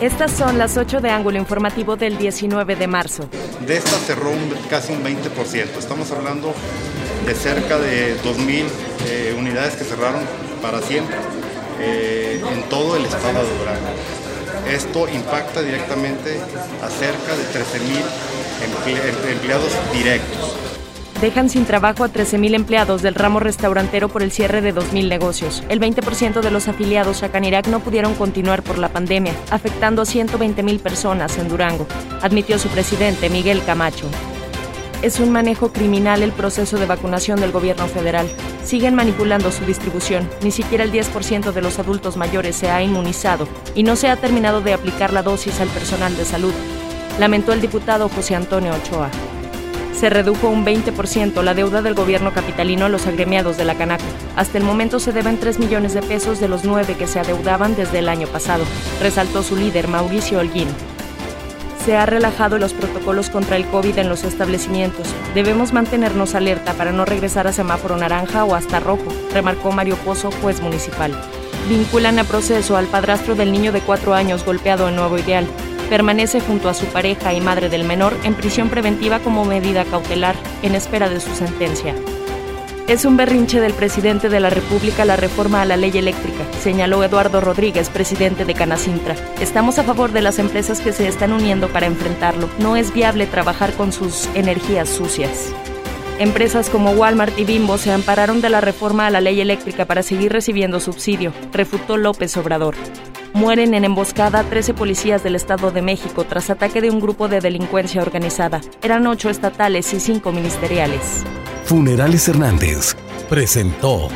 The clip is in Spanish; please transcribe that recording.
Estas son las 8 de ángulo informativo del 19 de marzo. De esta cerró casi un 20%. Estamos hablando de cerca de 2.000 eh, unidades que cerraron para siempre eh, en todo el estado de Durango. Esto impacta directamente a cerca de 13.000 empleados directos dejan sin trabajo a 13.000 empleados del ramo restaurantero por el cierre de 2.000 negocios. El 20% de los afiliados a Canirac no pudieron continuar por la pandemia, afectando a 120.000 personas en Durango, admitió su presidente Miguel Camacho. Es un manejo criminal el proceso de vacunación del gobierno federal. Siguen manipulando su distribución. Ni siquiera el 10% de los adultos mayores se ha inmunizado y no se ha terminado de aplicar la dosis al personal de salud, lamentó el diputado José Antonio Ochoa se redujo un 20% la deuda del gobierno capitalino a los agremiados de la Canaco. Hasta el momento se deben 3 millones de pesos de los 9 que se adeudaban desde el año pasado, resaltó su líder Mauricio Holguín. Se ha relajado los protocolos contra el COVID en los establecimientos. Debemos mantenernos alerta para no regresar a semáforo naranja o hasta rojo, remarcó Mario Pozo, juez municipal. Vinculan a proceso al padrastro del niño de cuatro años golpeado en Nuevo Ideal permanece junto a su pareja y madre del menor en prisión preventiva como medida cautelar, en espera de su sentencia. Es un berrinche del presidente de la República la reforma a la ley eléctrica, señaló Eduardo Rodríguez, presidente de Canacintra. Estamos a favor de las empresas que se están uniendo para enfrentarlo. No es viable trabajar con sus energías sucias. Empresas como Walmart y Bimbo se ampararon de la reforma a la ley eléctrica para seguir recibiendo subsidio, refutó López Obrador. Mueren en emboscada 13 policías del Estado de México tras ataque de un grupo de delincuencia organizada. Eran ocho estatales y cinco ministeriales. Funerales Hernández presentó